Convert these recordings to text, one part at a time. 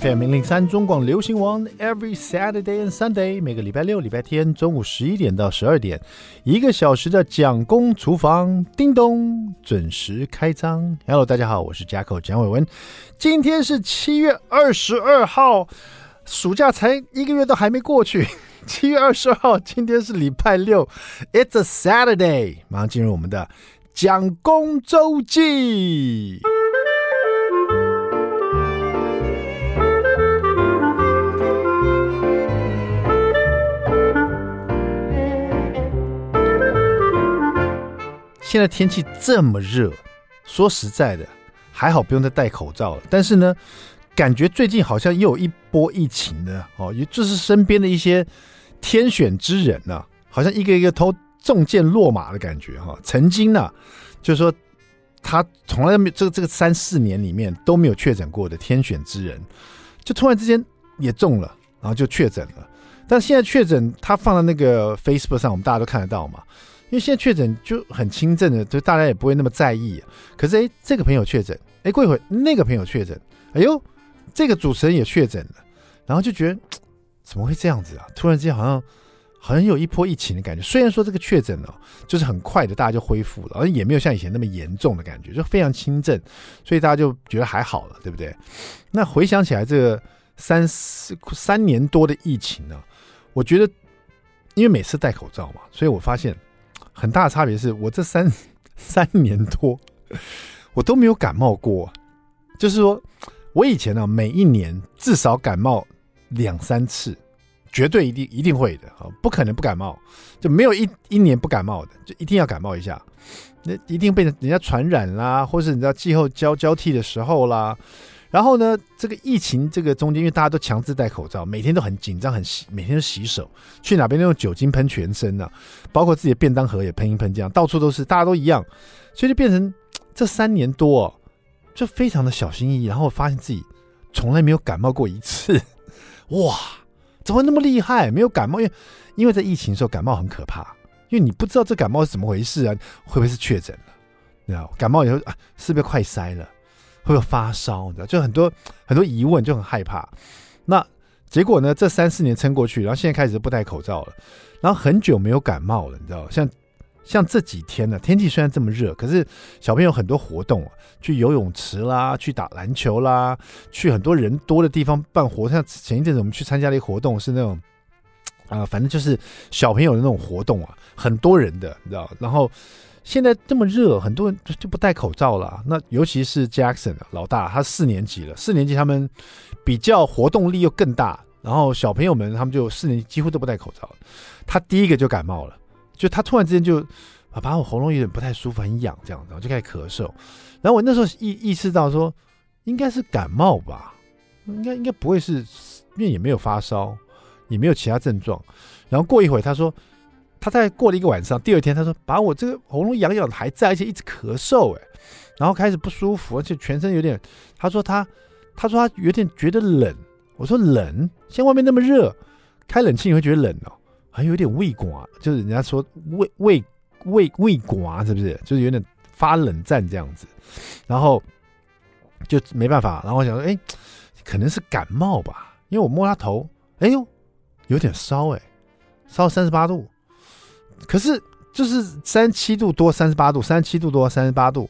FM 零零三中广流行王，Every Saturday and Sunday，每个礼拜六、礼拜天中午十一点到十二点，一个小时的蒋公厨房，叮咚，准时开张。Hello，大家好，我是 jack 蒋伟文。今天是七月二十二号，暑假才一个月都还没过去。七月二十二号，今天是礼拜六，It's a Saturday。马上进入我们的蒋公周记。现在天气这么热，说实在的，还好不用再戴口罩了。但是呢，感觉最近好像又有一波疫情呢，哦，也就是身边的一些天选之人呢、啊，好像一个一个都中箭落马的感觉哈。曾经呢，就是说他从来没这个这个三四年里面都没有确诊过的天选之人，就突然之间也中了，然后就确诊了。但现在确诊，他放在那个 Facebook 上，我们大家都看得到嘛。因为现在确诊就很轻症的，就大家也不会那么在意。可是哎，这个朋友确诊，哎，过一会那个朋友确诊，哎呦，这个主持人也确诊了，然后就觉得 怎么会这样子啊？突然之间好像好像有一波疫情的感觉。虽然说这个确诊哦，就是很快的大家就恢复了，而也没有像以前那么严重的感觉，就非常轻症，所以大家就觉得还好了，对不对？那回想起来，这个三四三年多的疫情呢，我觉得因为每次戴口罩嘛，所以我发现。很大的差别是我这三 三年多，我都没有感冒过。就是说，我以前呢，每一年至少感冒两三次，绝对一定一定会的啊，不可能不感冒，就没有一一年不感冒的，就一定要感冒一下。那一定被人家传染啦，或是你知道季后交交替的时候啦。然后呢，这个疫情这个中间，因为大家都强制戴口罩，每天都很紧张，很洗，每天都洗手，去哪边都用酒精喷全身呢、啊，包括自己的便当盒也喷一喷，这样到处都是，大家都一样，所以就变成这三年多、就非常的小心翼翼，然后发现自己从来没有感冒过一次，哇，怎么那么厉害？没有感冒，因为因为在疫情的时候感冒很可怕，因为你不知道这感冒是怎么回事啊，会不会是确诊了？你知道，感冒以后啊，是不是快塞了？会有发烧，你知道，就很多很多疑问，就很害怕。那结果呢？这三四年撑过去，然后现在开始不戴口罩了，然后很久没有感冒了，你知道，像像这几天呢，天气虽然这么热，可是小朋友很多活动，去游泳池啦，去打篮球啦，去很多人多的地方办活。像前一阵子我们去参加了一个活动，是那种啊、反正就是小朋友的那种活动啊，很多人的，你知道，然后。现在这么热，很多人就不戴口罩了。那尤其是 Jackson 老大，他四年级了。四年级他们比较活动力又更大，然后小朋友们他们就四年级几乎都不戴口罩。他第一个就感冒了，就他突然之间就啊，把我喉咙有点不太舒服，很痒这样，然后就开始咳嗽。然后我那时候意意识到说，应该是感冒吧，应该应该不会是，因为也没有发烧，也没有其他症状。然后过一会他说。他在过了一个晚上，第二天他说把我这个喉咙痒痒的还在，而且一直咳嗽，哎，然后开始不舒服，而且全身有点。他说他，他说他有点觉得冷。我说冷，像外面那么热，开冷气你会觉得冷哦，还有点胃刮，就是人家说胃胃胃胃刮是不是？就是有点发冷战这样子。然后就没办法，然后我想说，哎，可能是感冒吧，因为我摸他头，哎呦，有点烧，哎，烧三十八度。可是就是三十七度多，三十八度，三十七度多，三十八度。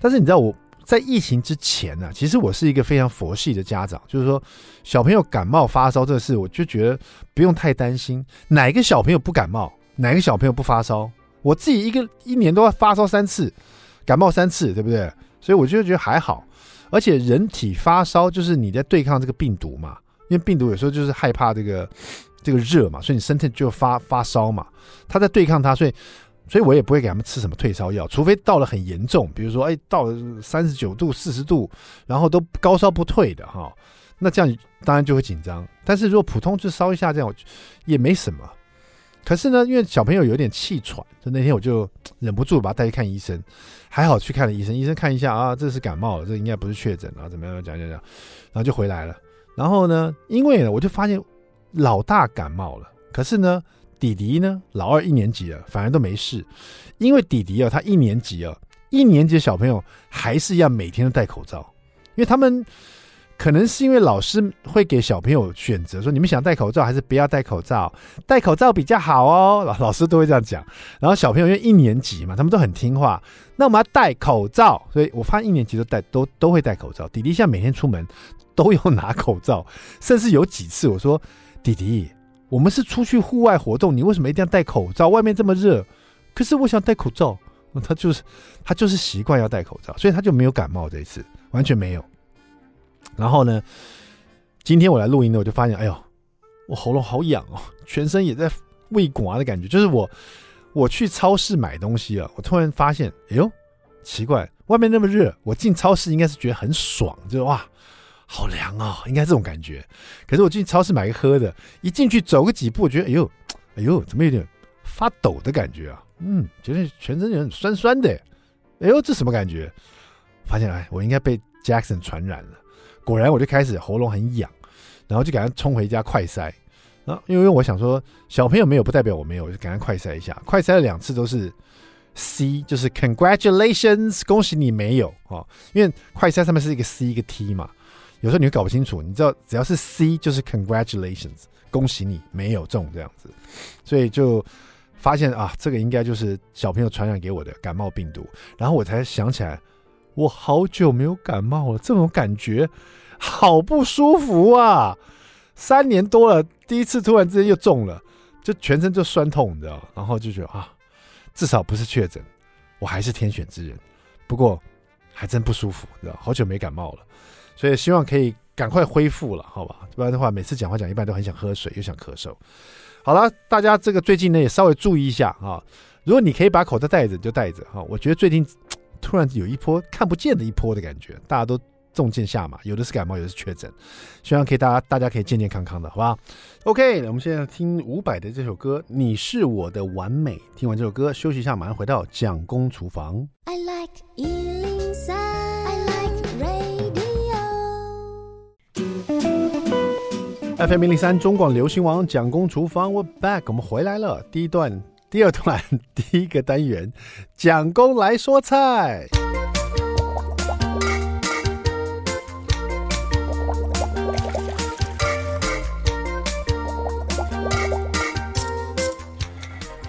但是你知道我在疫情之前呢、其实我是一个非常佛系的家长，就是说小朋友感冒发烧这事，我就觉得不用太担心。哪个小朋友不感冒？哪个小朋友不发烧？我自己一个一年都要发烧三次，感冒三次，对不对？所以我就觉得还好。而且人体发烧就是你在对抗这个病毒嘛，因为病毒有时候就是害怕这个。这个热嘛，所以你身体就发发烧嘛，他在对抗它，所以，所以我也不会给他们吃什么退烧药，除非到了很严重，比如说，哎，到了三十九度、四十度，然后都高烧不退的哈，那这样当然就会紧张。但是如果普通就烧一下这样，也没什么。可是呢，因为小朋友有点气喘，就那天我就 忍不住把他带去看医生，还好去看了医生，医生看一下啊，这是感冒了，这应该不是确诊啊，怎么样讲讲讲，然后就回来了。然后呢，因为呢，我就发现。老大感冒了，可是呢，弟弟呢，老二一年级了，反而都没事。因为弟弟啊，他一年级啊，一年级的小朋友还是要每天都戴口罩，因为他们可能是因为老师会给小朋友选择，说你们想戴口罩还是不要戴口罩？戴口罩比较好哦，老老师都会这样讲。然后小朋友因为一年级嘛，他们都很听话，那我们要戴口罩，所以我发现一年级都戴都都会戴口罩。弟弟现在每天出门都要拿口罩，甚至有几次我说弟弟，我们是出去户外活动，你为什么一定要戴口罩？外面这么热，可是我想戴口罩。他就是他就是习惯要戴口罩，所以他就没有感冒这一次，完全没有。然后呢，今天我来录音呢，我就发现，哎呦，我喉咙好痒哦，全身也在胃刮的感觉。就是我我去超市买东西啊，我突然发现，哎呦，奇怪，外面那么热，我进超市应该是觉得很爽，就哇，好凉哦，应该这种感觉。可是我进超市买个喝的，一进去走个几步，我觉得，哎呦，哎呦，怎么有点发抖的感觉啊？嗯，觉得全身有点酸酸的。哎呦，这什么感觉？发现哎，我应该被 Jackson 传染了。果然，我就开始喉咙很痒，然后就赶快冲回家快塞。啊，因为我想说，小朋友没有不代表我没有，我就赶快快塞一下。快塞了两次都是 C，就是 Congratulations，恭喜你没有哦。因为快塞上面是一个 C 一个 T 嘛，有时候你会搞不清楚。你知道，只要是 C 就是 Congratulations，恭喜你没有中这样子，所以就发现啊，这个应该就是小朋友传染给我的感冒病毒。然后我才想起来。我好久没有感冒了，这种感觉好不舒服啊！三年多了，第一次突然之间又中了，就全身就酸痛，你知道？然后就觉得啊，至少不是确诊，我还是天选之人。不过还真不舒服，知道？好久没感冒了，所以希望可以赶快恢复了，好吧？不然的话，每次讲话讲一半都很想喝水，又想咳嗽。好了，大家这个最近呢也稍微注意一下啊。如果你可以把口罩戴着，就戴着哈。我觉得最近。突然有一波看不见的一波的感觉，大家都中箭下马，有的是感冒，有的是确诊，希望可以大家大家可以健健康康的，好吧？OK，我们现在听伍佰的这首歌《你是我的完美》，听完这首歌休息一下，马上回到蒋公厨房。I like FM 零零三中广流行王蒋公厨房，We're back，我们回来了，第一段。第二段 第一个单元，蒋公来说菜。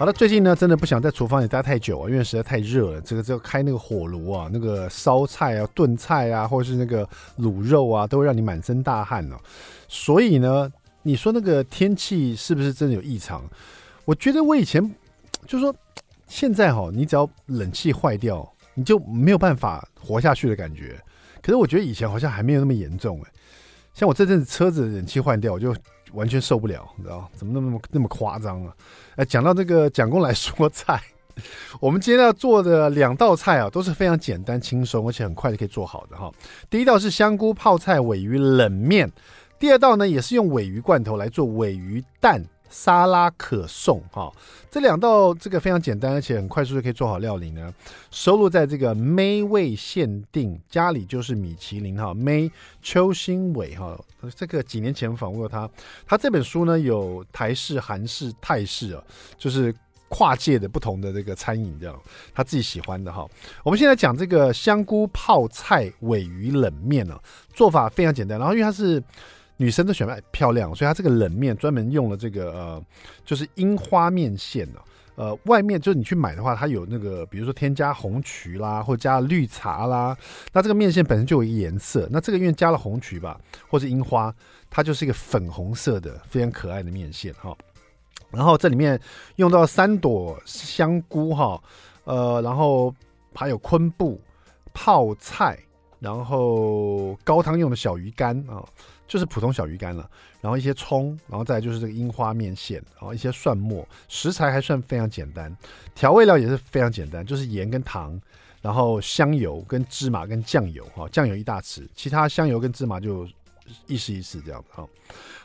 好了，最近呢，真的不想在厨房里待太久啊，因为实在太热了。这个只要开那个火炉啊，那个烧菜啊、炖菜啊，或者是那个卤肉啊，都会让你满身大汗哦。所以呢，你说那个天气是不是真的有异常？我觉得我以前。就说，现在哈，你只要冷气坏掉，你就没有办法活下去的感觉。可是我觉得以前好像还没有那么严重哎。像我这阵子车子冷气换掉，我就完全受不了，你知道怎么那么那么夸张啊？哎，讲到这个蒋公来说菜，我们今天要做的两道菜啊，都是非常简单轻松，而且很快就可以做好的哈。第一道是香菇泡菜尾鱼冷面，第二道呢也是用尾鱼罐头来做尾鱼蛋。沙拉可颂哈，这两道这个非常简单，而且很快速就可以做好料理呢。收录在这个 May 味限定，家里就是米其林哈。May 邱新伟哈，这个几年前访问过他，他这本书呢有台式、韩式、泰式啊，就是跨界的不同的这个餐饮这样，他自己喜欢的哈。我们现在讲这个香菇泡菜尾鱼冷面呢，做法非常简单，然后因为它是。女生都喜欢漂亮，所以它这个冷面专门用了这个呃，就是樱花面线的。呃，外面就是你去买的话，它有那个，比如说添加红曲啦，或者加绿茶啦。那这个面线本身就有一个颜色，那这个因为加了红曲吧，或是樱花，它就是一个粉红色的非常可爱的面线哈。然后这里面用到三朵香菇哈，呃，然后还有昆布、泡菜，然后高汤用的小鱼干啊。就是普通小鱼干了，然后一些葱，然后再就是这个樱花面线，然后一些蒜末，食材还算非常简单，调味料也是非常简单，就是盐跟糖，然后香油跟芝麻跟酱油哈，酱油一大匙，其他香油跟芝麻就。意思意思这样的哈，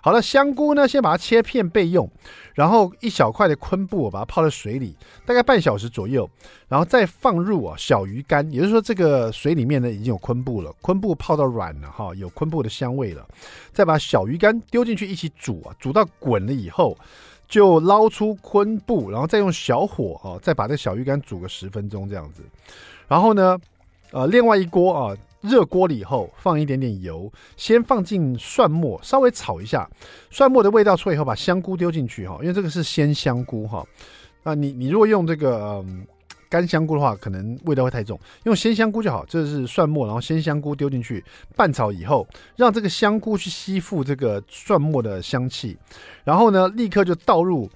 好了，香菇呢，先把它切片备用，然后一小块的昆布，把它泡在水里，大概半小时左右，然后再放入啊小鱼干，也就是说这个水里面呢已经有昆布了，昆布泡到软了哈，有昆布的香味了，再把小鱼干丢进去一起煮啊，煮到滚了以后，就捞出昆布，然后再用小火啊，再把这小鱼干煮个十分钟这样子，然后呢，呃，另外一锅啊。热锅了以后，放一点点油，先放进蒜末，稍微炒一下，蒜末的味道出以后，把香菇丢进去哈，因为这个是鲜香菇哈。那你你如果用这个嗯干香菇的话，可能味道会太重，用鲜香菇就好。这是蒜末，然后鲜香菇丢进去拌炒以后，让这个香菇去吸附这个蒜末的香气，然后呢，立刻就倒入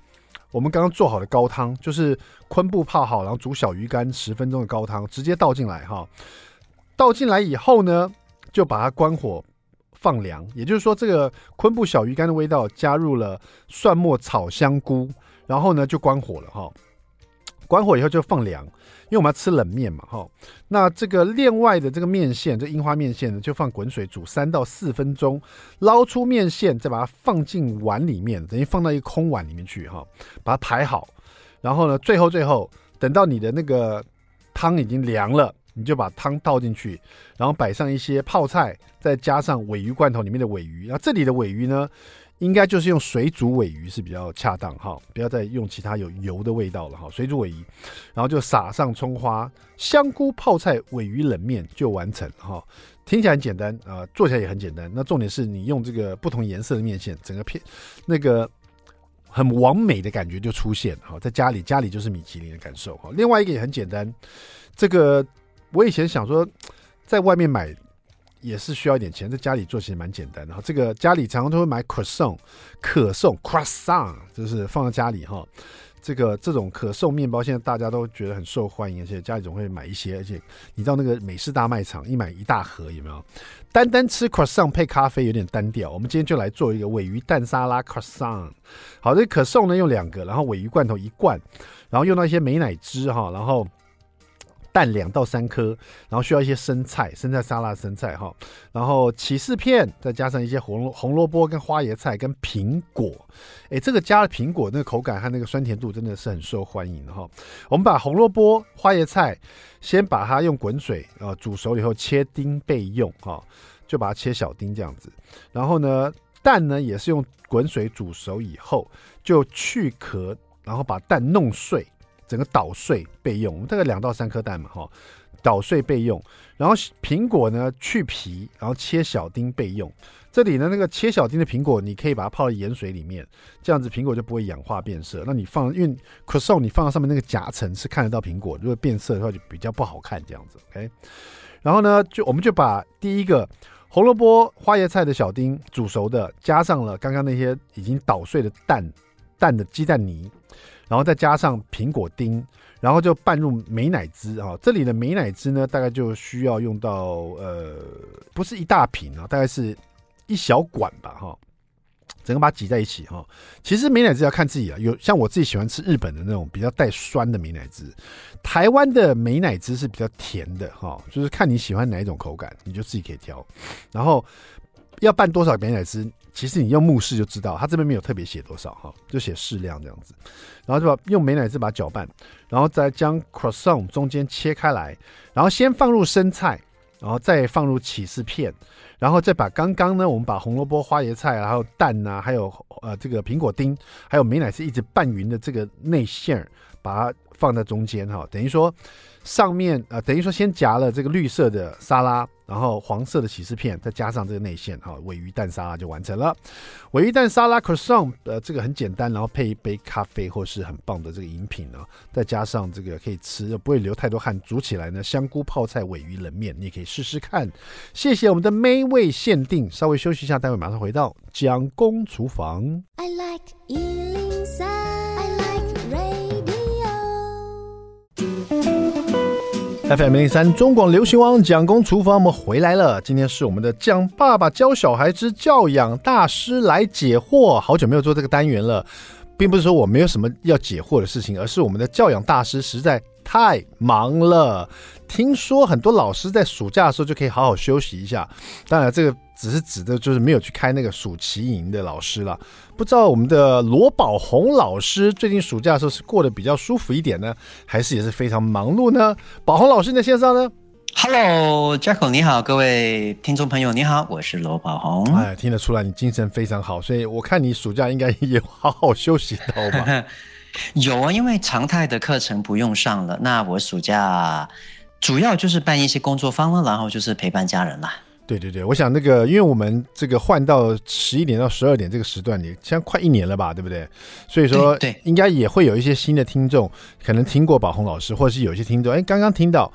我们刚刚做好的高汤，就是昆布泡好，然后煮小鱼干十分钟的高汤，直接倒进来哈。倒进来以后呢，就把它关火放凉。也就是说，这个昆布小鱼干的味道加入了蒜末炒香菇，然后呢就关火了哈。关火以后就放凉，因为我们要吃冷面嘛哈。那这个另外的这个面线，这樱花面线呢，就放滚水煮三到四分钟，捞出面线，再把它放进碗里面，等于放到一个空碗里面去哈，把它排好。然后呢，最后最后等到你的那个汤已经凉了。你就把汤倒进去，然后摆上一些泡菜，再加上尾鱼罐头里面的尾鱼。那这里的尾鱼呢，应该就是用水煮尾鱼是比较恰当哈，不要再用其他有油的味道了哈。水煮尾鱼，然后就撒上葱花、香菇泡菜尾鱼冷面就完成哈。听起来很简单啊、做起来也很简单。那重点是你用这个不同颜色的面线，整个片那个很完美的感觉就出现哈。在家里，家里就是米其林的感受哈。另外一个也很简单，这个。我以前想说，在外面买也是需要一点钱，在家里做其实蛮简单的哈。这个家里常常都会买可颂，可颂 croissant 就是放在家里哈。这个这种可颂面包现在大家都觉得很受欢迎，而且家里总会买一些。而且你知道那个美式大卖场一买一大盒有没有？单单吃 croissant 配咖啡有点单调。我们今天就来做一个鮪鱼蛋沙拉 croissant。好，这可颂呢用两个，然后鮪鱼罐头一罐，然后用到一些美奶汁哈，然后。蛋两到三颗，然后需要一些生菜，生菜沙拉生菜哈，然后起司片，再加上一些红红萝卜跟花椰菜跟苹果，哎，这个加了苹果，那个口感和那个酸甜度真的是很受欢迎哈。我们把红萝卜、花椰菜先把它用滚水啊煮熟以后切丁备用哈，就把它切小丁这样子。然后呢，蛋呢也是用滚水煮熟以后就去壳，然后把蛋弄碎。整个捣碎备用，大概两到三颗蛋嘛，哈，捣碎备用。然后苹果呢去皮，然后切小丁备用。这里呢那个切小丁的苹果，你可以把它泡在盐水里面，这样子苹果就不会氧化变色。那你放，因为 croissant 你放到上面那个夹层是看得到苹果，如果变色的话就比较不好看这样子。OK，然后呢就我们就把第一个红萝卜、花椰菜的小丁煮熟的，加上了刚刚那些已经捣碎的蛋蛋的鸡蛋泥。然后再加上苹果丁，然后就拌入美奶汁啊。这里的美奶汁呢，大概就需要用到呃，不是一大瓶啊，大概是一小管吧哈。整个把它挤在一起哈。其实美奶滋要看自己啊，有像我自己喜欢吃日本的那种比较带酸的美奶滋，台湾的美奶滋是比较甜的哈，就是看你喜欢哪一种口感，你就自己可以挑。然后要拌多少美乃滋？其实你用目视就知道，它这边没有特别写多少哈，就写适量这样子，然后就把用美乃滋把它搅拌，然后再将 croissant 中间切开来，然后先放入生菜，然后再放入起司片，然后再把刚刚呢我们把红萝卜、花椰菜，然后蛋呐、啊，还有呃这个苹果丁，还有美乃滋一直拌匀的这个内馅儿，把它放在中间哈，等于说。上面呃，等于说先夹了这个绿色的沙拉，然后黄色的起司片，再加上这个内馅哈，鮪鱼蛋沙拉就完成了。鮪鱼蛋沙拉 croissant，呃，这个很简单，然后配一杯咖啡或是很棒的这个饮品呢，再加上这个可以吃不会流太多汗，煮起来呢香菇泡菜鮪鱼冷面，你也可以试试看。谢谢我们的美味限定，稍微休息一下，待会马上回到蒋公厨房。I like 103，I like radio FM 零零三中广流行网蒋公厨房，我们回来了。今天是我们的蒋爸爸教小孩之教养大师来解惑。好久没有做这个单元了，并不是说我没有什么要解惑的事情，而是我们的教养大师实在太忙了。听说很多老师在暑假的时候就可以好好休息一下，当然这个。只是指的就是没有去开那个暑期营的老师了。不知道我们的罗宝红老师最近暑假的时候是过得比较舒服一点呢，还是也是非常忙碌呢？宝红老师你在线上呢？Hello，Jacko 你好，各位听众朋友你好，我是罗宝红。哎，听得出来你精神非常好，所以我看你暑假应该也好好休息到吧？有啊，因为常态的课程不用上了，那我暑假。主要就是办一些工作坊了，然后就是陪伴家人啦。对对对，我想那个，因为我们这个换到十一点到十二点这个时段里，现在快一年了吧，对不对？所以说，对，应该也会有一些新的听众，可能听过宝红老师，或者是有一些听众，哎，刚刚听到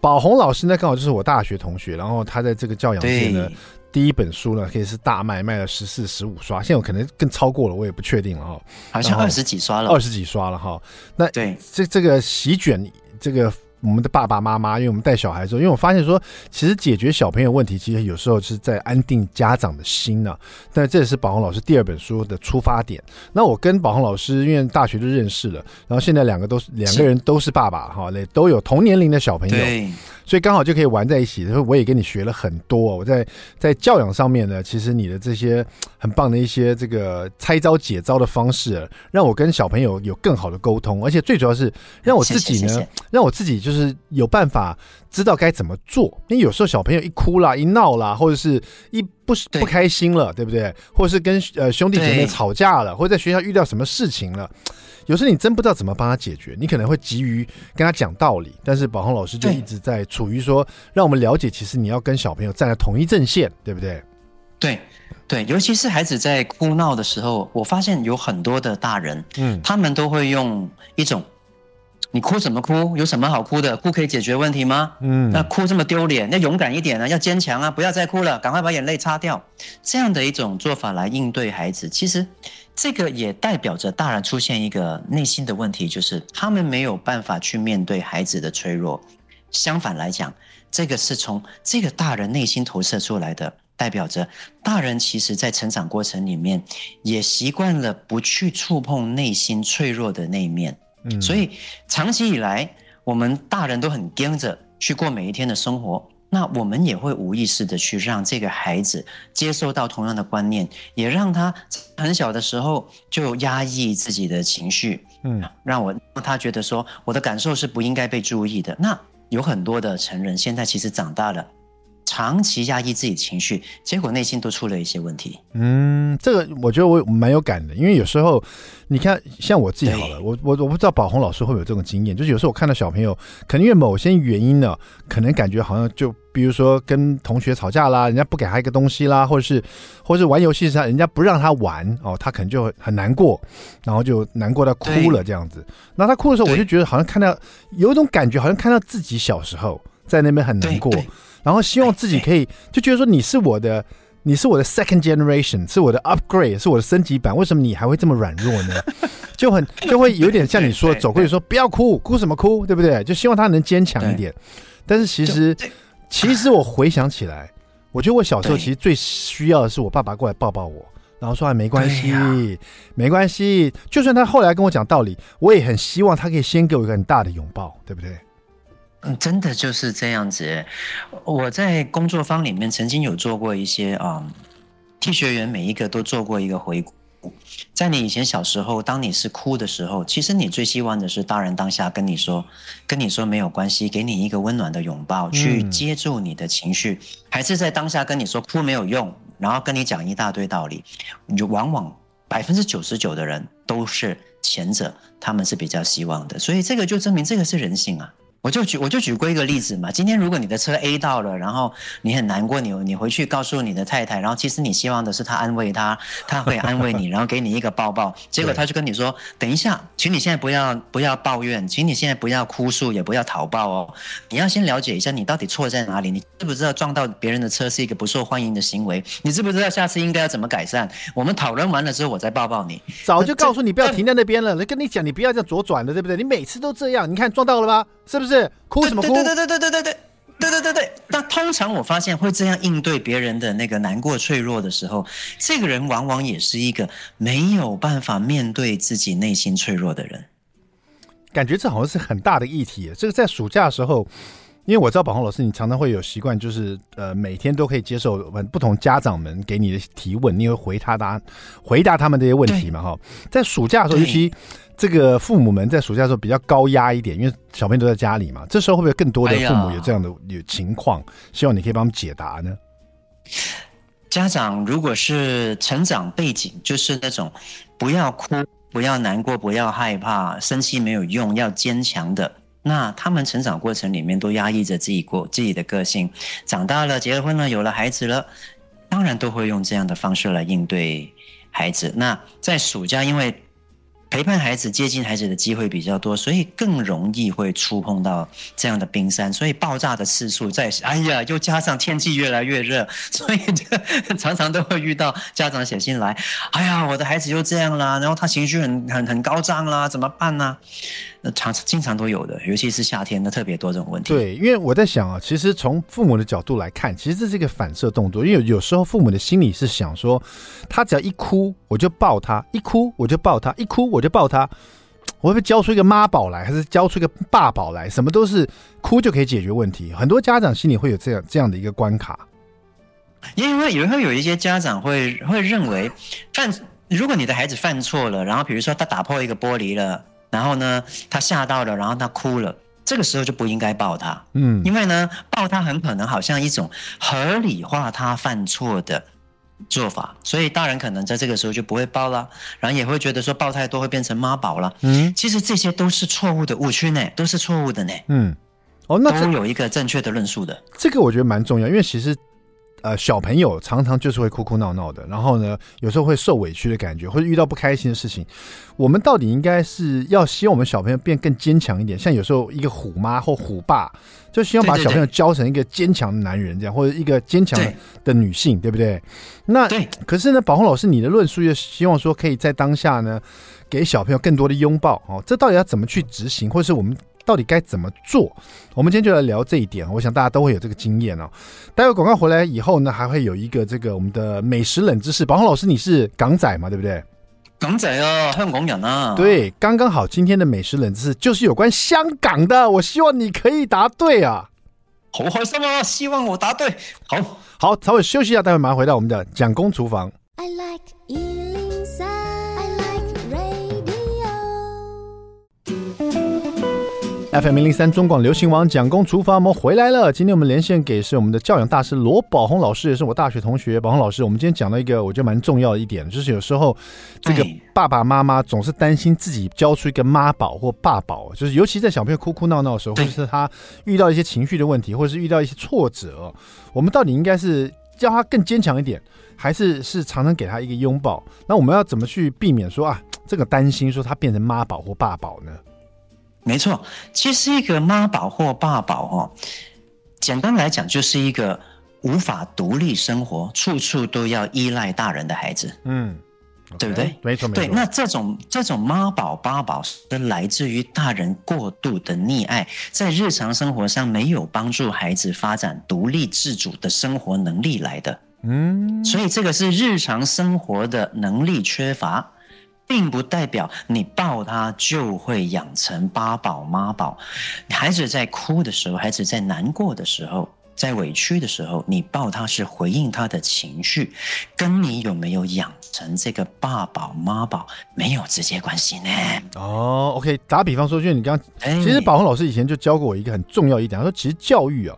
宝红老师呢，刚好就是我大学同学，然后他在这个教养界呢，第一本书呢，可以是大卖，卖了十四、十五刷，现在我可能更超过了，我也不确定了哈，好像二十几刷了，二十几刷了哈。那对，这这个席卷这个。我们的爸爸妈妈，因为我们带小孩的时候，因为我发现说，其实解决小朋友问题，其实有时候是在安定家长的心呢、啊。但这也是宝红老师第二本书的出发点。那我跟宝红老师因为大学就认识了，然后现在两个都是两个人都是爸爸哈，那都有同年龄的小朋友。所以刚好就可以玩在一起，所以我也跟你学了很多。我在在教养上面呢，其实你的这些很棒的一些这个拆招解招的方式，让我跟小朋友有更好的沟通，而且最主要是让我自己呢，让我自己就是有办法知道该怎么做。因为有时候小朋友一哭啦、一闹啦，或者是一不不开心了，对不对？或者是跟呃兄弟姐妹吵架了，或者在学校遇到什么事情了。有时候你真不知道怎么帮他解决，你可能会急于跟他讲道理，但是宝红老师就一直在处于说，让我们了解，其实你要跟小朋友站在同一阵线，对不对？对，对，尤其是孩子在哭闹的时候，我发现有很多的大人，嗯，他们都会用一种。你哭什么哭？有什么好哭的？哭可以解决问题吗？嗯，那哭这么丢脸，要勇敢一点啊，要坚强啊，不要再哭了，赶快把眼泪擦掉。这样的一种做法来应对孩子，其实这个也代表着大人出现一个内心的问题，就是他们没有办法去面对孩子的脆弱。相反来讲，这个是从这个大人内心投射出来的，代表着大人其实在成长过程里面也习惯了不去触碰内心脆弱的那一面。嗯，所以长期以来，我们大人都很盯着去过每一天的生活，那我们也会无意识的去让这个孩子接受到同样的观念，也让他很小的时候就压抑自己的情绪，嗯，让我让他觉得说我的感受是不应该被注意的。那有很多的成人现在其实长大了。长期压抑自己情绪，结果内心都出了一些问题。嗯，这个我觉得我蛮有感的，因为有时候你看，像我自己好了，我我我不知道宝红老师会不会有这种经验，就是有时候我看到小朋友，可能因为某些原因呢，可能感觉好像就比如说跟同学吵架啦，人家不给他一个东西啦，或者是或者是玩游戏上人家不让他玩哦，他可能就很难过，然后就难过到哭了这样子。那他哭的时候，我就觉得好像看到有一种感觉，好像看到自己小时候在那边很难过。然后希望自己可以就觉得说，你是我的，你是我的 second generation，是我的 upgrade，是我的升级版。为什么你还会这么软弱呢？就很就会有点像你说走过去说不要哭，哭什么哭，对不对？就希望他能坚强一点。但是其实其实我回想起来，我觉得我小时候其实最需要的是我爸爸过来抱抱我，然后说啊没关系，没关系。就算他后来跟我讲道理，我也很希望他可以先给我一个很大的拥抱，对不对？嗯，真的就是这样子。我在工作坊里面曾经有做过一些啊、嗯，替学员每一个都做过一个回顾。在你以前小时候，当你是哭的时候，其实你最希望的是大人当下跟你说，跟你说没有关系，给你一个温暖的拥抱，去接住你的情绪，还是在当下跟你说哭没有用，然后跟你讲一大堆道理？你就往往百分之九十九的人都是前者，他们是比较希望的。所以这个就证明这个是人性啊。我就举我就举过一个例子嘛。今天如果你的车 A 到了，然后你很难过，你你回去告诉你的太太，然后其实你希望的是她安慰她，她会安慰你，然后给你一个抱抱。结果她就跟你说：“等一下，请你现在不要不要抱怨，请你现在不要哭诉，也不要讨抱哦。你要先了解一下你到底错在哪里。你知不知道撞到别人的车是一个不受欢迎的行为？你知不知道下次应该要怎么改善？我们讨论完了之后，我再抱抱你。早就告诉你不要停在那边了，来跟你讲，你不要这样左转了，对不对？你每次都这样，你看撞到了吧？是不是？哭什么哭？对对对对对对对对对对对对。那通常我发现会这样应对别人的那个难过、脆弱的时候，这个人往往也是一个没有办法面对自己内心脆弱的人。感觉这好像是很大的议题。这个在暑假的时候。因为我知道宝红老师，你常常会有习惯，就是呃每天都可以接受不同家长们给你的提问，你会回答答回答他们这些问题嘛？哈，在暑假的时候，尤其这个父母们在暑假的时候比较高压一点，因为小朋友都在家里嘛，这时候会不会更多的父母有这样的有情况？希望你可以帮他们解答呢？家长如果是成长背景就是那种不要哭、不要难过、不要害怕、生气没有用、要坚强的。那他们成长过程里面都压抑着自己过自己的个性，长大了结了婚了有了孩子了，当然都会用这样的方式来应对孩子。那在暑假，因为陪伴孩子、接近孩子的机会比较多，所以更容易会触碰到这样的冰山，所以爆炸的次数在。哎呀，又加上天气越来越热，所以常常都会遇到家长写信来，哎呀，我的孩子又这样啦，然后他情绪很很很高涨啦，怎么办呢？那常经常都有的，尤其是夏天，那特别多这种问题。对，因为我在想啊，其实从父母的角度来看，其实这是一个反射动作。因为有，时候父母的心里是想说，他只要一哭我就抱他，一哭我就抱他，一哭我就抱他，我会不会教出一个妈宝来，还是教出一个爸宝来？什么都是哭就可以解决问题。很多家长心里会有这样这样的一个关卡。因为也会有一些家长会会认为，犯如果你的孩子犯错了，然后比如说他打破一个玻璃了。然后呢，他吓到了，然后他哭了，这个时候就不应该抱他，嗯，因为呢，抱他很可能好像一种合理化他犯错的做法，所以大人可能在这个时候就不会抱了，然后也会觉得说抱太多会变成妈宝了，嗯，其实这些都是错误的误区呢，都是错误的呢，嗯，哦，那都有一个正确的论述的，这个我觉得蛮重要，因为其实。呃，小朋友常常就是会哭哭闹闹的，然后呢，有时候会受委屈的感觉，或者遇到不开心的事情。我们到底应该是要希望我们小朋友变更坚强一点，像有时候一个虎妈或虎爸，就希望把小朋友教成一个坚强的男人这样，或者一个坚强的女性，对，对不对？那对，可是呢，宝红老师，你的论述又希望说，可以在当下呢，给小朋友更多的拥抱哦，这到底要怎么去执行，或者是我们？到底该怎么做？我们今天就来聊这一点。我想大家都会有这个经验哦。待会广告回来以后呢，还会有一个这个我们的美食冷知识。宝红老师，你是港仔嘛？对不对？港仔啊，香港人啊。对，刚刚好，今天的美食冷知识就是有关香港的。我希望你可以答对啊！好开心啊！希望我答对。好，好，稍微休息一下，待会马上回到我们的蒋公厨房。I like FM 零零三中广流行网蒋公厨房，我们回来了。今天我们连线给是我们的教养大师罗宝红老师，也是我大学同学。宝红老师，我们今天讲到一个我觉得蛮重要的一点，就是有时候这个爸爸妈妈总是担心自己教出一个妈宝或爸宝，就是尤其在小朋友哭哭闹闹的时候，或者是他遇到一些情绪的问题，或者是遇到一些挫折，我们到底应该是教他更坚强一点，还是是常常给他一个拥抱？那我们要怎么去避免说啊，这个担心说他变成妈宝或爸宝呢？没错，其实一个妈宝或爸宝哦，简单来讲就是一个无法独立生活、处处都要依赖大人的孩子。嗯，okay, 对不对？没错，没错。对，那这种这种妈宝爸宝是来自于大人过度的溺爱，在日常生活上没有帮助孩子发展独立自主的生活能力来的。嗯，所以这个是日常生活的能力缺乏。并不代表你抱他就会养成爸宝妈宝。孩子在哭的时候，孩子在难过的时候，在委屈的时候，你抱他是回应他的情绪，跟你有没有养成这个爸宝妈宝没有直接关系呢？哦，OK，打比方说，就是你刚刚，其实宝红老师以前就教过我一个很重要一点，他说其实教育啊，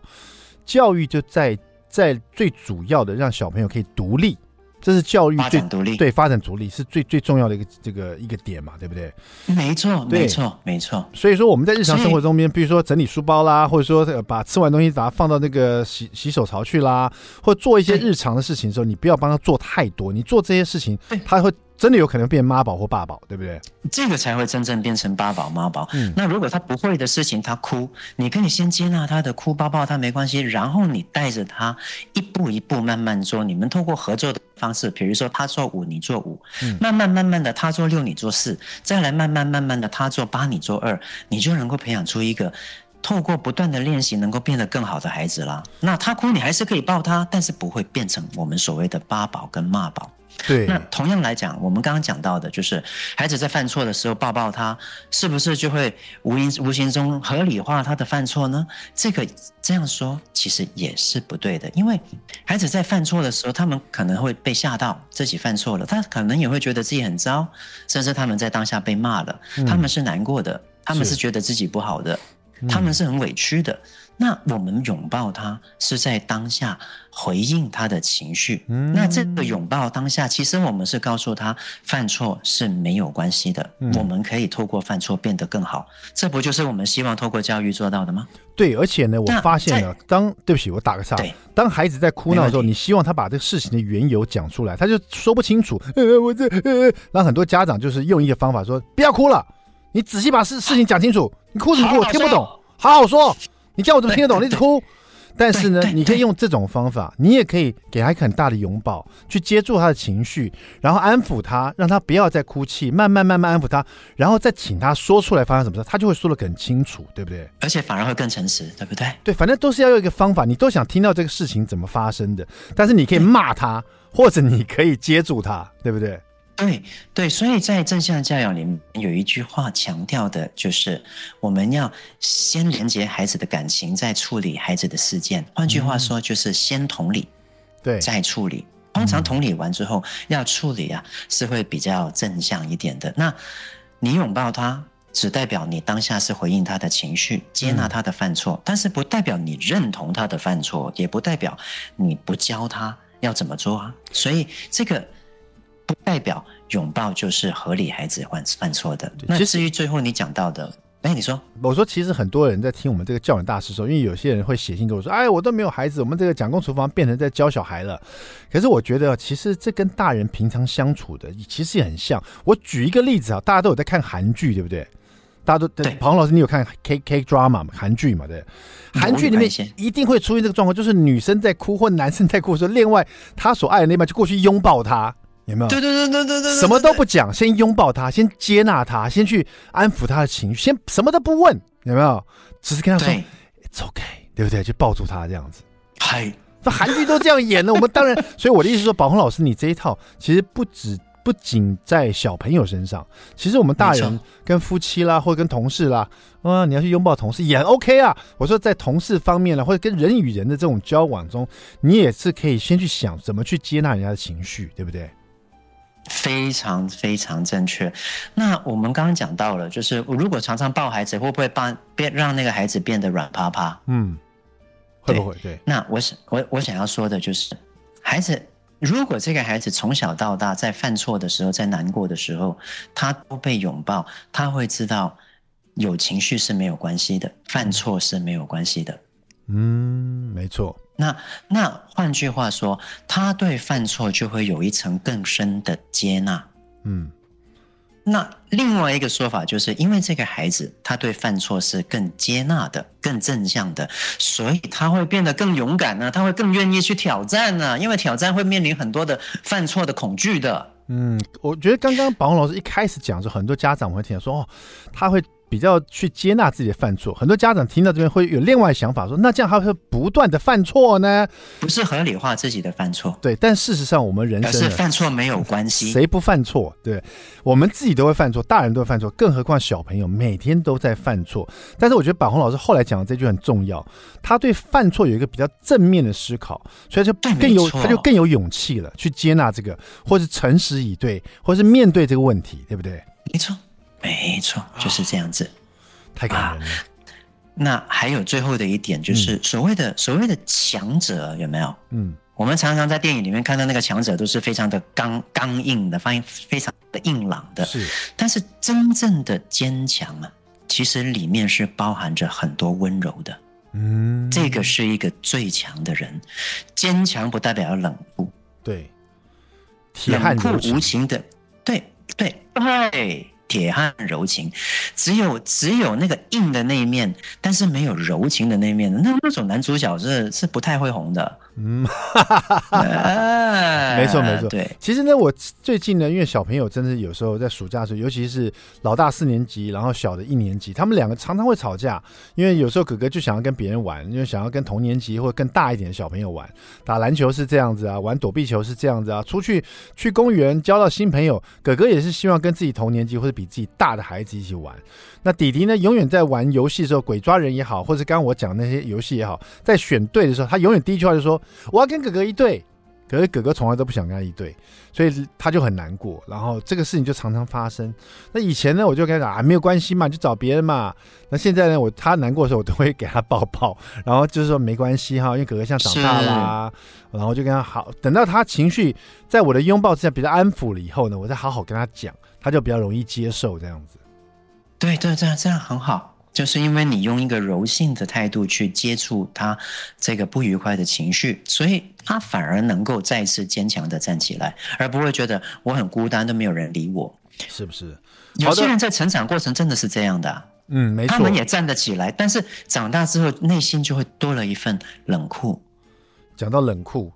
教育就在在最主要的让小朋友可以独立。这是教育最独立，对，发展独立是最最重要的一个这个一个点嘛，对不对？没错，没错，没错。所以说我们在日常生活中边，比如说整理书包啦，或者说把吃完东西把它放到那个洗洗手槽去啦，或做一些日常的事情的时候，你不要帮他做太多。你做这些事情，他会。真的有可能变妈宝或爸宝，对不对？这个才会真正变成爸宝妈宝。嗯，那如果他不会的事情，他哭，你可以先接纳他的哭，抱抱他没关系，然后你带着他一步一步慢慢做。你们透过合作的方式，比如说他做五，你做五，嗯，慢慢慢慢的他做六，你做四，再来慢慢慢慢的他做八，你做二，你就能够培养出一个透过不断的练习能够变得更好的孩子啦。那他哭，你还是可以抱他，但是不会变成我们所谓的爸宝跟妈宝。对，那同样来讲，我们刚刚讲到的，就是孩子在犯错的时候抱抱他，是不是就会无形无形中合理化他的犯错呢？这个这样说其实也是不对的，因为孩子在犯错的时候，他们可能会被吓到自己犯错了，他可能也会觉得自己很糟，甚至他们在当下被骂了，他们是难过的，他们是觉得自己不好的。他们是很委屈的，那我们拥抱他是在当下回应他的情绪。嗯，那这个拥抱当下，其实我们是告诉他犯错是没有关系的，嗯，我们可以透过犯错变得更好。这不就是我们希望透过教育做到的吗？对，而且呢，我发现了，当对不起，我打个岔。对，当孩子在哭闹的时候，你希望他把这个事情的缘由讲出来，他就说不清楚。呃，我这呃，然后很多家长就是用一个方法说：不要哭了，你仔细把事事情讲清楚。你哭什么哭？我听不懂，好好说。你叫我怎么听得懂？你一直哭，但是呢，你可以用这种方法，你也可以给他一个很大的拥抱，去接住他的情绪，然后安抚他，让他不要再哭泣，慢慢慢慢安抚他，然后再请他说出来发生什么事，他就会说的很清楚，对不对？而且反而会更诚实，对不对？对，反正都是要用一个方法，你都想听到这个事情怎么发生的，但是你可以骂他，或者你可以接住他，对不对？对对，所以在正向教养里面有一句话强调的就是，我们要先连接孩子的感情，再处理孩子的事件。换句话说，就是先同理，对，再处理。通常同理完之后，要处理啊，是会比较正向一点的。那你拥抱他，只代表你当下是回应他的情绪，接纳他的犯错，但是不代表你认同他的犯错，也不代表你不教他要怎么做啊。所以这个。不代表拥抱就是合理孩子犯犯错的。那至于最后你讲到的，哎，你说，我说其实很多人在听我们这个教养大师说，因为有些人会写信跟我说，哎，我都没有孩子，我们这个讲公厨房变成在教小孩了。可是我觉得，其实这跟大人平常相处的其实也很像。我举一个例子啊，大家都有在看韩剧，对不对？大家都对。庞老师，你有看 K K drama 嘛？韩剧嘛？对。韩剧里面一定会出现这个状况，就是女生在哭或男生在哭的时候，另外他所爱的那半就过去拥抱他。有没有？对对对对对对，什么都不讲，先拥抱他，先接纳他，先去安抚他的情绪，先什么都不问，有没有？只是跟他说 “It's okay”，对不对？就抱住他这样子。嗨，这韩剧都这样演的，我们当然。所以我的意思是说，宝红老师，你这一套其实不止不仅在小朋友身上，其实我们大人跟夫妻啦，或者跟同事啦，啊，你要去拥抱同事也 OK 啊。我说在同事方面呢，或者跟人与人的这种交往中，你也是可以先去想怎么去接纳人家的情绪，对不对？非常非常正确。那我们刚刚讲到了，就是我如果常常抱孩子，会不会把变让那个孩子变得软趴趴？嗯，会不会？对。那我想我我想要说的就是，孩子如果这个孩子从小到大在犯错的时候，在难过的时候，他都被拥抱，他会知道有情绪是没有关系的，犯错是没有关系的。嗯，没错。那那换句话说，他对犯错就会有一层更深的接纳。嗯，那另外一个说法就是，因为这个孩子他对犯错是更接纳的、更正向的，所以他会变得更勇敢呢，他会更愿意去挑战呢，因为挑战会面临很多的犯错的恐惧的。嗯，我觉得刚刚宝鸿老师一开始讲说，很多家长会听说哦，他会。比较去接纳自己的犯错，很多家长听到这边会有另外想法说，说那这样他会不断的犯错呢？不是合理化自己的犯错，对。但事实上，我们人生是犯错没有关系，谁不犯错？对，我们自己都会犯错，大人都会犯错，更何况小朋友每天都在犯错。但是我觉得宝红老师后来讲的这句很重要，他对犯错有一个比较正面的思考，所以就更有他就更有勇气了，去接纳这个，或是诚实以对，或是面对这个问题，对不对？没错。没错，就是这样子，哦、太感人了、啊。那还有最后的一点，就是所谓的、嗯、所谓的强者有没有？嗯，我们常常在电影里面看到那个强者都是非常的刚刚硬的，发现非常的硬朗的。是，但是真正的坚强啊，其实里面是包含着很多温柔的。嗯，这个是一个最强的人。坚强不代表要冷酷，对，冷酷无情的，对对对。铁汉柔情，只有只有那个硬的那一面，但是没有柔情的那一面，那那种男主角是是不太会红的。嗯，哈哈哈哈没错没错。对，其实呢，我最近呢，因为小朋友真的是有时候在暑假的时候，尤其是老大四年级，然后小的一年级，他们两个常常会吵架。因为有时候哥哥就想要跟别人玩，因为想要跟同年级或更大一点的小朋友玩，打篮球是这样子啊，玩躲避球是这样子啊，出去 去公园交到新朋友，哥哥也是希望跟自己同年级或者比自己大的孩子一起玩。那弟弟呢，永远在玩游戏的时候，鬼抓人也好，或者刚刚我讲那些游戏也好，在选队的时候，他永远第一句话就说。我要跟哥哥一队，可是哥哥从来都不想跟他一对，所以他就很难过。然后这个事情就常常发生。那以前呢，我就跟他讲啊，没有关系嘛，就找别人嘛。那现在呢，我他难过的时候，我都会给他抱抱，然后就是说没关系哈，因为哥哥现在长大啦。然后就跟他好，等到他情绪在我的拥抱之下比较安抚了以后呢，我再好好跟他讲，他就比较容易接受这样子。对对，这样这样很好。就是因为你用一个柔性的态度去接触他这个不愉快的情绪，所以他反而能够再次坚强的站起来，而不会觉得我很孤单，都没有人理我，是不是？有些人在成长过程真的是这样的啊，嗯，没错，他们也站得起来，但是长大之后内心就会多了一份冷酷。讲到冷酷。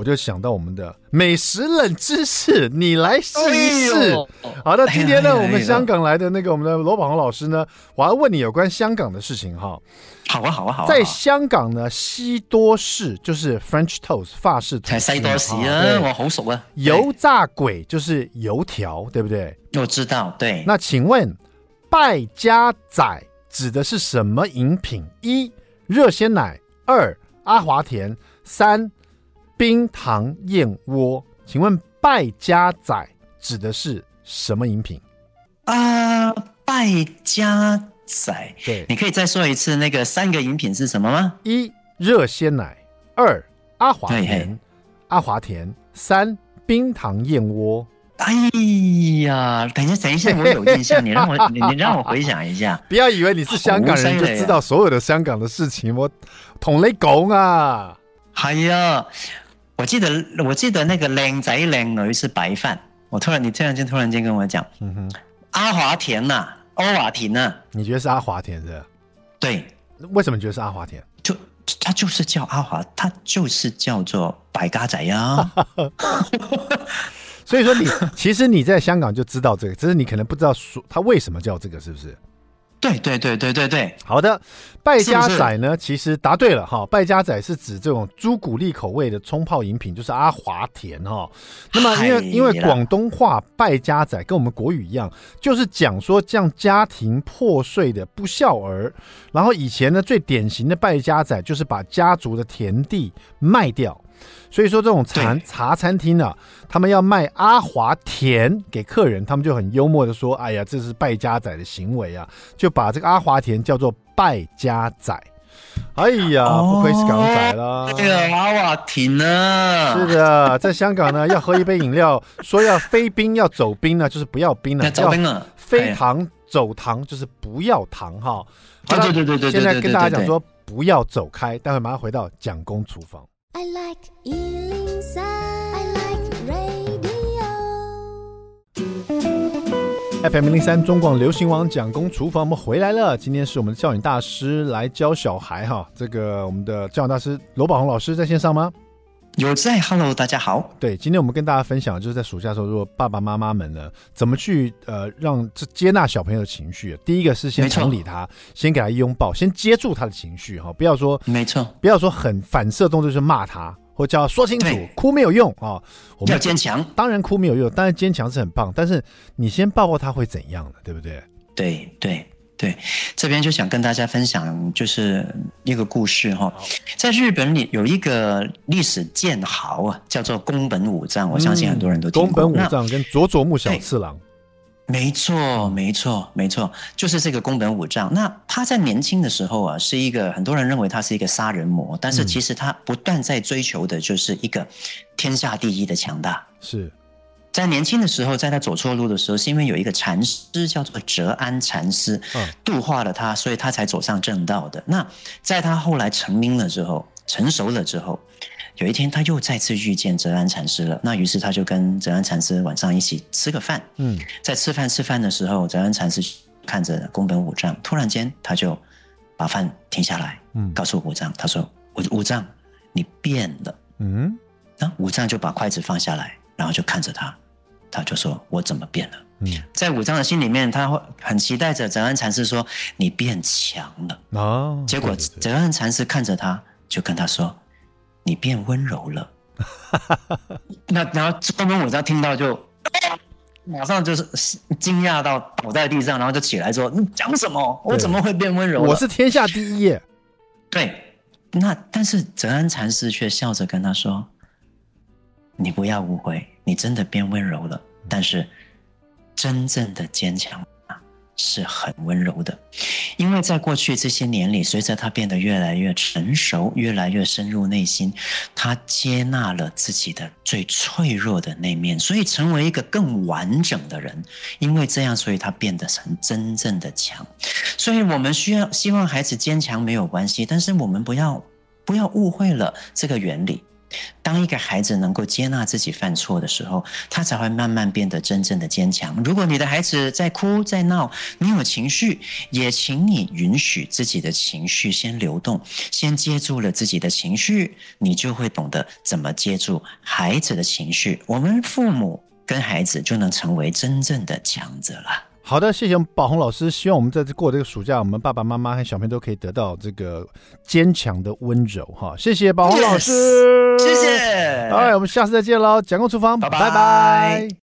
我就想到我们的美食冷知识，你来试一试。哎、好的，今天呢，我们香港来的那个我们的罗宝红老师呢，我要问你有关香港的事情哈。好啊，好啊，好啊。在香港呢，西多士就是 French toast 法式吐司，西多士啊，我好熟啊。油炸鬼就是油条，对不对？我知道，对。那请问败家仔指的是什么饮品？一热鲜奶，二阿华田，三。冰糖燕窝，请问败家仔指的是什么饮品？啊，败家仔，对，你可以再说一次那个三个饮品是什么吗？一热鲜奶，二阿华田，嘿嘿阿华田，三冰糖燕窝。哎呀，等一下，等一下，我有印象，你让我，你你让我回想一下。不要以为你是香港人就知道所有的香港的事情，我同你讲啊。系呀。我记得我记得那个靓仔靓女是白饭。我突然你突然间突然间跟我讲，嗯哼，阿华田呐，欧华田呐，你觉得是阿华田是？对，为什么觉得是阿华田？就他就是叫阿华，他就是叫做败家仔呀。所以说你其实你在香港就知道这个，只是你可能不知道说他为什么叫这个，是不是？对对对对对对，好的，败家仔呢，其实答对了哈。败家仔是指这种朱古力口味的冲泡饮品，就是阿华田哈。那么因为因为广东话败家仔跟我们国语一样，就是讲说这样家庭破碎的不孝儿。然后以前呢，最典型的败家仔就是把家族的田地卖掉。所以说，这种茶茶餐厅呢、啊，他们要卖阿华田给客人，他们就很幽默的说：“哎呀，这是败家仔的行为啊！”就把这个阿华田叫做败家仔。哎呀，不愧是港仔啦！这个阿华田呢？是的，在香港呢，要喝一杯饮料，说要非冰要走冰呢，就是不要冰了；走冰了，非糖走糖，就是不要糖哈。对对对对对。现在跟大家讲说，不要走开，待会马上回到蒋公厨房。I like 103, I like radio. FM 零零三中广流行网蒋公厨房，我们回来了。今天是我们的教养大师来教小孩哈。这个我们的教养大师罗宝红老师在线上吗？有在，Hello，大家好。对，今天我们跟大家分享，就是在暑假的时候，如果爸爸妈妈们呢，怎么去呃让这接纳小朋友的情绪？第一个是先同理他，先给他拥抱，先接住他的情绪哈，不要说没错，不要说很反射动作就是骂他，或叫他说清楚，哭没有用啊。我们要坚强，当然哭没有用，当然坚强是很棒，但是你先抱抱他会怎样的，对不对？对对。对，这边就想跟大家分享，就是一个故事哈。在日本里有一个历史剑豪啊，叫做宫本武藏，我相信很多人都听过。宫本武藏跟佐佐木小次郎，没错，没错，没错，就是这个宫本武藏。那他在年轻的时候啊，是一个很多人认为他是一个杀人魔，但是其实他不断在追求的就是一个天下第一的强大。是。在年轻的时候，在他走错路的时候，是因为有一个禅师叫做哲安禅师，度化了他，所以他才走上正道的。那在他后来成名了之后，成熟了之后，有一天他又再次遇见哲安禅师了。那于是他就跟哲安禅师晚上一起吃个饭。嗯，在吃饭吃饭的时候，哲安禅师看着宫本武藏，突然间他就把饭停下来，嗯，告诉武藏，他说：“武武藏，你变了。”嗯，那武藏就把筷子放下来。然后就看着他，他就说：“我怎么变了？”嗯，在武藏的心里面，他会很期待着哲安禅师说：“你变强了。”哦，结果哲安禅师看着他，就跟他说：“你变温柔了。”那然后宫本武藏听到就 马上就是惊讶到倒在地上，然后就起来说：“你讲什么？我怎么会变温柔？我是天下第一。”对，那但是哲安禅师却笑着跟他说。你不要误会，你真的变温柔了，但是真正的坚强啊。是很温柔的，因为在过去这些年里，随着他变得越来越成熟，越来越深入内心，他接纳了自己的最脆弱的那面，所以成为一个更完整的人。因为这样，所以他变得成真正的强。所以我们需要希望孩子坚强没有关系，但是我们不要不要误会了这个原理。当一个孩子能够接纳自己犯错的时候，他才会慢慢变得真正的坚强。如果你的孩子在哭在闹，你有情绪，也请你允许自己的情绪先流动，先接住了自己的情绪，你就会懂得怎么接住孩子的情绪。我们父母跟孩子就能成为真正的强者了。好的，谢谢我们宝红老师。希望我们在这过这个暑假，我们爸爸妈妈和小朋友都可以得到这个坚强的温柔哈。谢谢宝红老师，谢谢。好，我们下次再见喽。蒋公厨房，拜拜。